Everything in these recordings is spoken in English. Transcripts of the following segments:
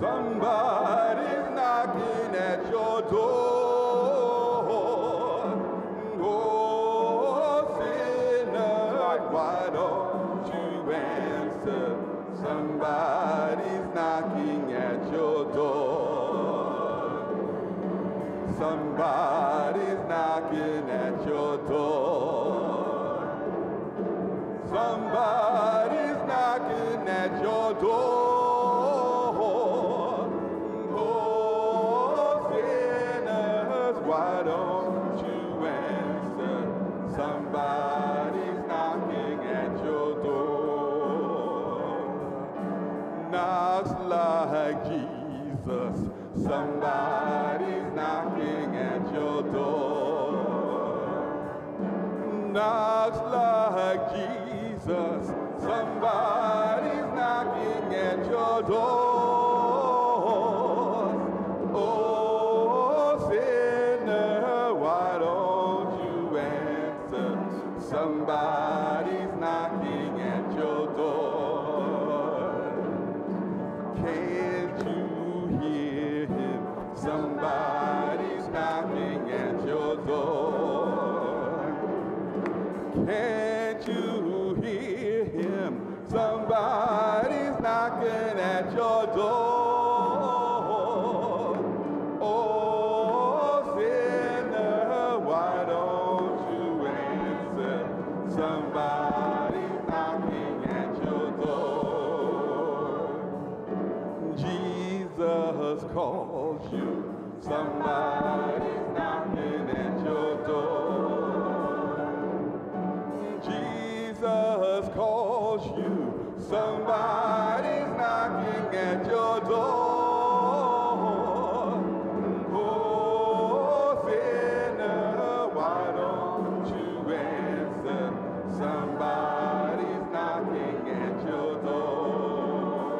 Somebody's knocking at your door. Oh, sinner, why don't you answer? Somebody's knocking at your door. Somebody's knocking at your door. Knocks like Jesus. Somebody's knocking at your door knocks like Jesus. Somebody's knocking at your door. Oh, sinner, why don't you answer? Somebody's Can't you hear him? Somebody's knocking at your door. Oh, sinner, why don't you answer? Somebody's knocking at your door. Jesus calls you. Somebody's calls you. Somebody's knocking at your door. Oh, sinner, why don't you answer? Somebody's knocking at your door.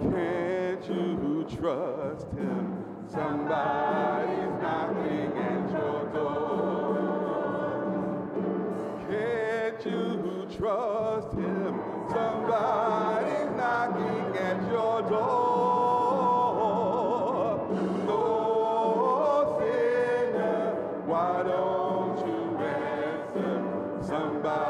Can't you trust him? Somebody's knocking at your door. Trust him? Somebody's knocking at your door. Oh, sinner, why don't you answer? Somebody's